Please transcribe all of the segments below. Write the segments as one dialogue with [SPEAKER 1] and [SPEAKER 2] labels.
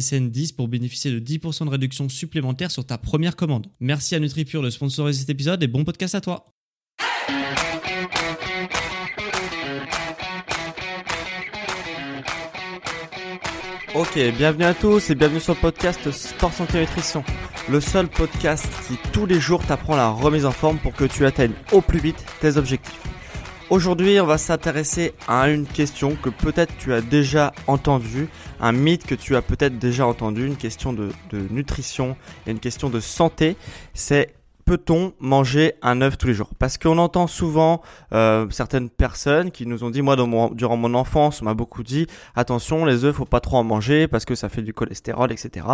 [SPEAKER 1] SSN 10 pour bénéficier de 10% de réduction supplémentaire sur ta première commande. Merci à NutriPure de sponsoriser cet épisode et bon podcast à toi.
[SPEAKER 2] Ok, bienvenue à tous et bienvenue sur le podcast Sport Santé Nutrition, le seul podcast qui tous les jours t'apprend la remise en forme pour que tu atteignes au plus vite tes objectifs. Aujourd'hui, on va s'intéresser à une question que peut-être tu as déjà entendue, un mythe que tu as peut-être déjà entendu, une question de, nutrition et une question de santé. C'est peut-on manger un œuf tous les jours? Parce qu'on entend souvent euh, certaines personnes qui nous ont dit, moi durant mon enfance, on m'a beaucoup dit, attention, les œufs, faut pas trop en manger parce que ça fait du cholestérol, etc.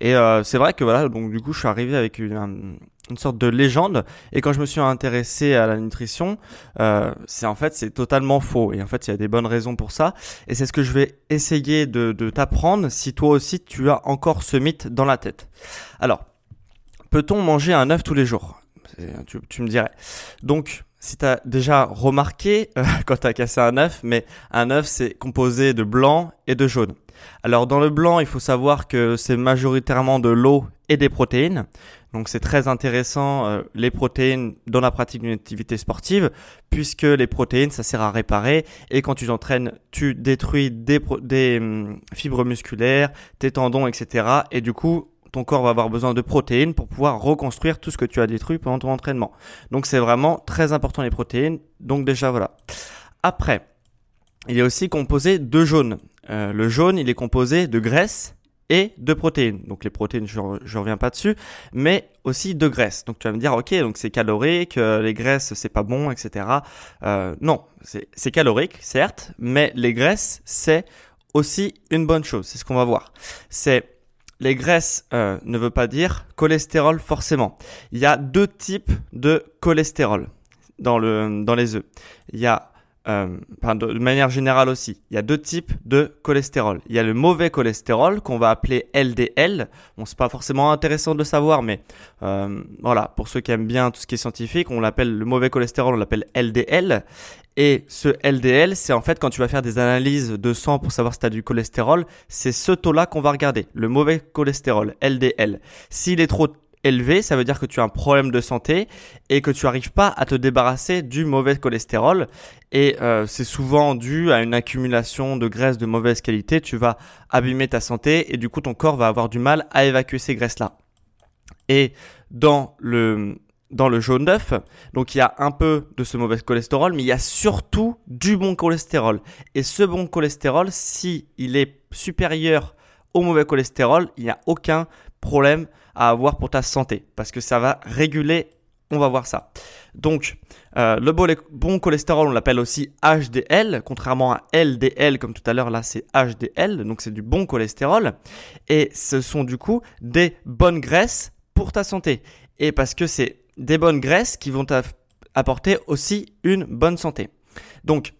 [SPEAKER 2] Et euh, c'est vrai que voilà, donc du coup, je suis arrivé avec une, une sorte de légende. Et quand je me suis intéressé à la nutrition, euh, c'est en fait c'est totalement faux. Et en fait, il y a des bonnes raisons pour ça. Et c'est ce que je vais essayer de, de t'apprendre si toi aussi tu as encore ce mythe dans la tête. Alors, peut-on manger un œuf tous les jours? Tu, tu, me dirais. Donc, si tu as déjà remarqué euh, quand tu as cassé un œuf, mais un œuf c'est composé de blanc et de jaune. Alors dans le blanc, il faut savoir que c'est majoritairement de l'eau et des protéines. Donc c'est très intéressant euh, les protéines dans la pratique d'une activité sportive puisque les protéines ça sert à réparer et quand tu t'entraînes tu détruis des, des hum, fibres musculaires, tes tendons etc. Et du coup ton corps va avoir besoin de protéines pour pouvoir reconstruire tout ce que tu as détruit pendant ton entraînement. Donc c'est vraiment très important les protéines. Donc déjà voilà. Après, il est aussi composé de jaune. Euh, le jaune, il est composé de graisse et de protéines. Donc les protéines, je ne reviens pas dessus, mais aussi de graisse. Donc tu vas me dire, ok, donc c'est calorique, euh, les graisses c'est pas bon, etc. Euh, non, c'est calorique, certes, mais les graisses c'est aussi une bonne chose. C'est ce qu'on va voir. C'est les graisses euh, ne veut pas dire cholestérol forcément. Il y a deux types de cholestérol dans, le, dans les œufs. Il y a, euh, de manière générale aussi, il y a deux types de cholestérol. Il y a le mauvais cholestérol qu'on va appeler LDL. Bon, c'est pas forcément intéressant de savoir, mais euh, voilà, pour ceux qui aiment bien tout ce qui est scientifique, on l'appelle le mauvais cholestérol, on l'appelle LDL. Et ce LDL, c'est en fait quand tu vas faire des analyses de sang pour savoir si tu as du cholestérol, c'est ce taux-là qu'on va regarder, le mauvais cholestérol, LDL. S'il est trop élevé, ça veut dire que tu as un problème de santé et que tu n'arrives pas à te débarrasser du mauvais cholestérol. Et euh, c'est souvent dû à une accumulation de graisses de mauvaise qualité. Tu vas abîmer ta santé et du coup ton corps va avoir du mal à évacuer ces graisses-là. Et dans le jaune d'œuf. Donc il y a un peu de ce mauvais cholestérol, mais il y a surtout du bon cholestérol. Et ce bon cholestérol, si il est supérieur au mauvais cholestérol, il n'y a aucun problème à avoir pour ta santé, parce que ça va réguler, on va voir ça. Donc euh, le bon cholestérol, on l'appelle aussi HDL, contrairement à LDL, comme tout à l'heure, là c'est HDL, donc c'est du bon cholestérol. Et ce sont du coup des bonnes graisses pour ta santé. Et parce que c'est des bonnes graisses qui vont apporter aussi une bonne santé. Donc,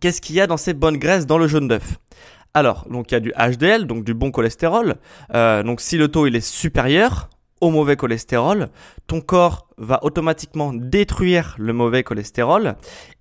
[SPEAKER 2] qu'est-ce qu'il y a dans ces bonnes graisses dans le jaune d'œuf? Alors, donc il y a du HDL, donc du bon cholestérol. Euh, donc si le taux est supérieur au mauvais cholestérol, ton corps va automatiquement détruire le mauvais cholestérol.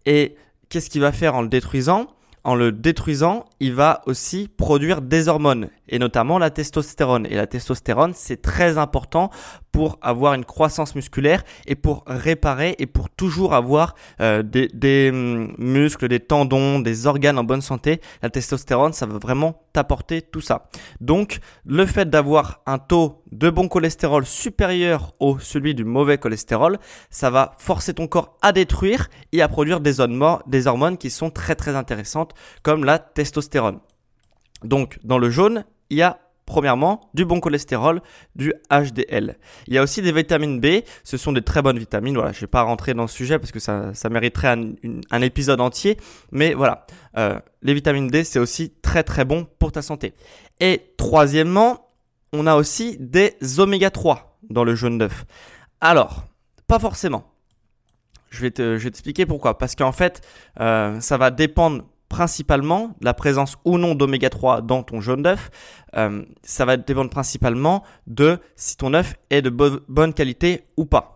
[SPEAKER 2] Et qu'est-ce qu'il va faire en le détruisant? En le détruisant, il va aussi produire des hormones, et notamment la testostérone. Et la testostérone, c'est très important pour avoir une croissance musculaire et pour réparer et pour toujours avoir euh, des, hum, muscles, des tendons, des organes en bonne santé. La testostérone, ça va vraiment t'apporter tout ça. Donc, le fait d'avoir un taux de bon cholestérol supérieur au celui du mauvais cholestérol, ça va forcer ton corps à détruire et à produire des des hormones qui sont très très intéressantes comme la testostérone. Donc, dans le jaune, il y a Premièrement, du bon cholestérol, du HDL. Il y a aussi des vitamines B, ce sont des très bonnes vitamines. Voilà, je vais pas rentrer dans ce sujet parce que ça, mériterait un, épisode entier. Mais voilà, euh, les vitamines D, c'est aussi très très bon pour ta santé. Et troisièmement, on a aussi des oméga 3 dans le jaune d'œuf. Alors, pas forcément. Je vais te, je vais t'expliquer pourquoi. Parce qu'en fait, euh, ça va dépendre principalement la présence ou non d'oméga 3 dans ton jaune d'œuf. Euh, ça va dépendre principalement de si ton œuf est de bonne qualité ou pas.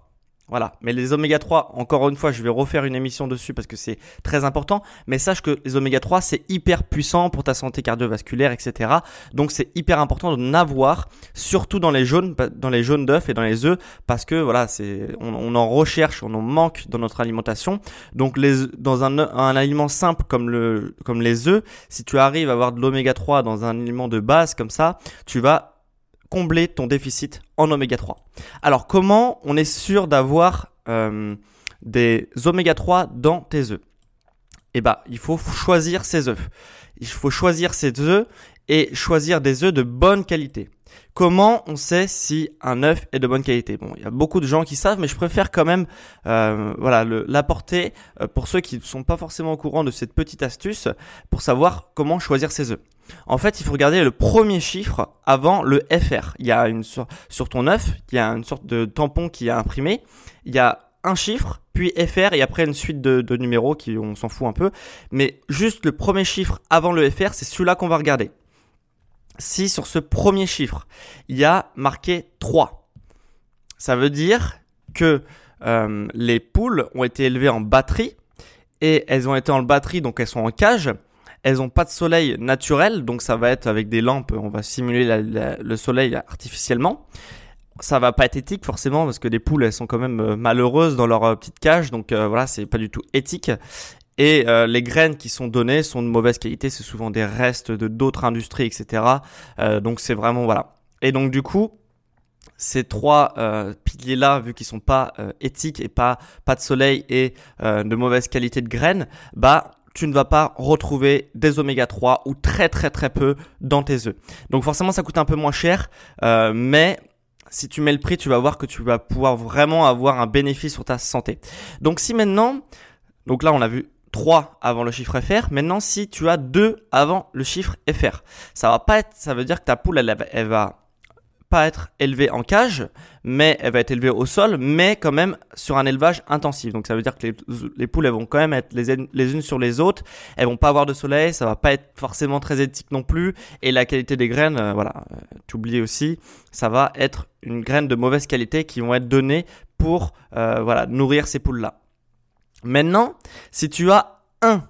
[SPEAKER 2] Voilà. Mais les oméga 3, encore une fois, je vais refaire une émission dessus parce que c'est très important. Mais sache que les oméga 3, c'est hyper puissant pour ta santé cardiovasculaire, etc. Donc c'est hyper important d'en avoir, surtout dans les jaunes, dans les jaunes d'œufs et dans les œufs, parce que voilà, c'est, on, en recherche, on en manque dans notre alimentation. Donc les, dans un, aliment simple comme le, comme les œufs, si tu arrives à avoir de l'oméga 3 dans un aliment de base comme ça, tu vas combler ton déficit en oméga 3. Alors comment on est sûr d'avoir euh, des oméga 3 dans tes œufs? Eh ben, il faut choisir ses œufs. Il faut choisir ses œufs et choisir des œufs de bonne qualité. Comment on sait si un œuf est de bonne qualité? Bon, il y a beaucoup de gens qui savent, mais je préfère quand même, euh, voilà, l'apporter euh, pour ceux qui ne sont pas forcément au courant de cette petite astuce pour savoir comment choisir ses œufs. En fait, il faut regarder le premier chiffre avant le FR. Il y a une sur, ton œuf, il y a une sorte de tampon qui est imprimé. Il y a un chiffre, puis FR et après une suite de, numéros qui on s'en fout un peu. Mais juste le premier chiffre avant le FR, c'est celui-là qu'on va regarder si sur ce premier chiffre, il y a marqué 3, ça veut dire que euh, les poules ont été élevées en batterie et elles ont été en batterie, donc elles sont en cage. Elles n'ont pas de soleil naturel, donc ça va être avec des lampes, on va simuler le soleil artificiellement. Ça va pas être éthique forcément parce que les poules elles sont quand même euh, malheureuses dans leur euh, petite cage, donc voilà c'est pas du tout éthique. Et euh, les graines qui sont données sont de mauvaise qualité, c'est souvent des restes de d'autres industries, etc. Euh, donc c'est vraiment voilà. Et donc du coup, ces trois euh, piliers-là, vu qu'ils sont pas euh, éthiques et pas pas de soleil et de mauvaise qualité de graines, bah tu ne vas pas retrouver des oméga 3 ou très très très peu dans tes œufs. Donc forcément ça coûte un peu moins cher, mais si tu mets le prix, tu vas voir que tu vas pouvoir vraiment avoir un bénéfice sur ta santé. Donc si maintenant, donc là on a vu 3 avant le chiffre FR. Maintenant, si tu as 2 avant le chiffre FR, ça va pas être, ça veut dire que ta poule, elle, va pas être élevée en cage, mais elle va être élevée au sol, mais quand même sur un élevage intensif. Donc ça veut dire que les, poules, elles vont quand même être les, unes sur les autres. Elles vont pas avoir de soleil, ça va pas être forcément très éthique non plus. Et la qualité des graines, euh, voilà, euh, tu oublies aussi, ça va être une graine de mauvaise qualité qui vont être données pour euh, voilà nourrir ces poules là. Maintenant, si tu as 1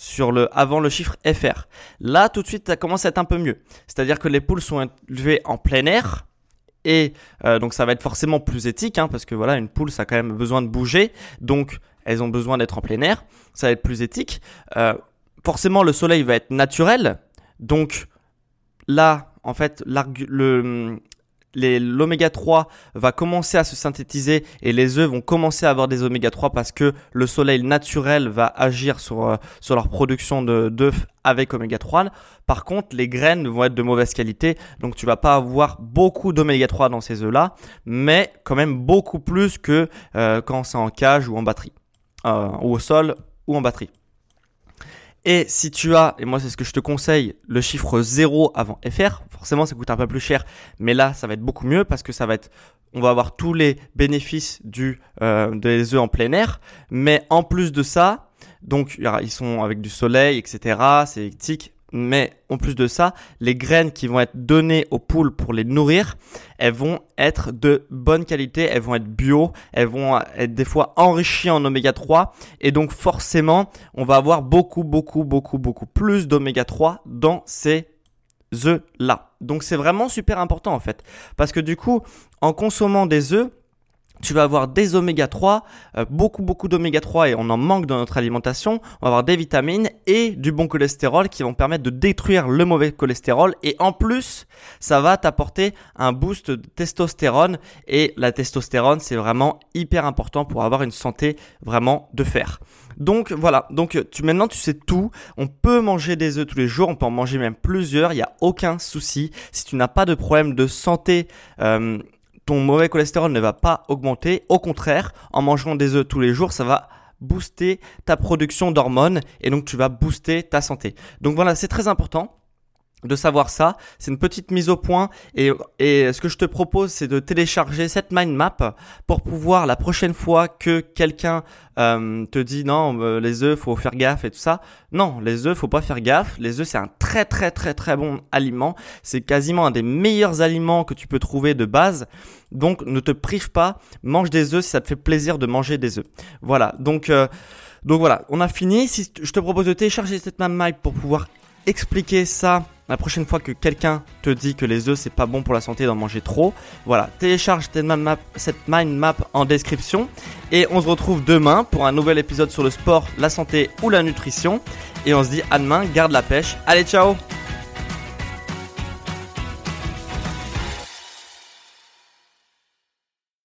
[SPEAKER 2] sur le avant le chiffre FR, là tout de suite ça commence à être un peu mieux. C'est-à-dire que les poules sont élevées en plein air et euh, donc ça va être forcément plus éthique hein, parce que voilà une poule ça a quand même besoin de bouger donc elles ont besoin d'être en plein air, ça va être plus éthique. Euh, forcément le soleil va être naturel donc là en fait le, l'oméga 3 va commencer à se synthétiser et les œufs vont commencer à avoir des oméga 3 parce que le soleil naturel va agir sur, euh, sur leur production d'œufs avec oméga 3. Par contre, les graines vont être de mauvaise qualité, donc tu vas pas avoir beaucoup d'oméga 3 dans ces œufs là, mais quand même beaucoup plus que euh, quand c'est en cage ou en batterie, euh, ou au sol ou en batterie. Et si tu as, et moi c'est ce que je te conseille, le chiffre 0 avant FR, forcément ça coûte un peu plus cher, mais là ça va être beaucoup mieux parce que ça va être, on va avoir tous les bénéfices du euh, des œufs en plein air, mais en plus de ça, donc ils sont avec du soleil, etc. C'est éthique. Mais en plus de ça, les graines qui vont être données aux poules pour les nourrir, elles vont être de bonne qualité, elles vont être bio, elles vont être des fois enrichies en oméga 3 et donc forcément, on va avoir beaucoup beaucoup beaucoup beaucoup plus d'oméga 3 dans ces œufs là. Donc c'est vraiment super important en fait parce que du coup, en consommant des œufs, tu vas avoir des oméga 3, euh, beaucoup beaucoup d'oméga 3 et on en manque dans notre alimentation. On va avoir des vitamines et du bon cholestérol qui vont permettre de détruire le mauvais cholestérol et en plus, ça va t'apporter un boost de testostérone et la testostérone, c'est vraiment hyper important pour avoir une santé vraiment de fer. Donc voilà, donc tu maintenant tu sais tout, on peut manger des œufs tous les jours, on peut en manger même plusieurs, il n'y a aucun souci. Si tu n'as pas de problème de santé euh, ton mauvais cholestérol ne va pas augmenter. Au contraire, en mangeant des œufs tous les jours, ça va booster ta production d'hormones et donc tu vas booster ta santé. Donc voilà, c'est très important de savoir ça. C'est une petite mise au point et, et ce que je te propose, c'est de télécharger cette mind map pour pouvoir la prochaine fois que quelqu'un euh, te dit non, euh, les œufs, faut faire gaffe et tout ça. Non, les œufs, faut pas faire gaffe. Les œufs, c'est un très très très très bon aliment. C'est quasiment un des meilleurs aliments que tu peux trouver de base. Donc ne te prive pas, mange des œufs si ça te fait plaisir de manger des œufs. Voilà. Donc euh, donc voilà, on a fini. Si je te propose de télécharger cette mind map pour pouvoir expliquer ça la prochaine fois que quelqu'un te dit que les œufs c'est pas bon pour la santé d'en manger trop, voilà, télécharge cette mind map en description. Et on se retrouve demain pour un nouvel épisode sur le sport, la santé ou la nutrition. Et on se dit à demain, garde la pêche. Allez, ciao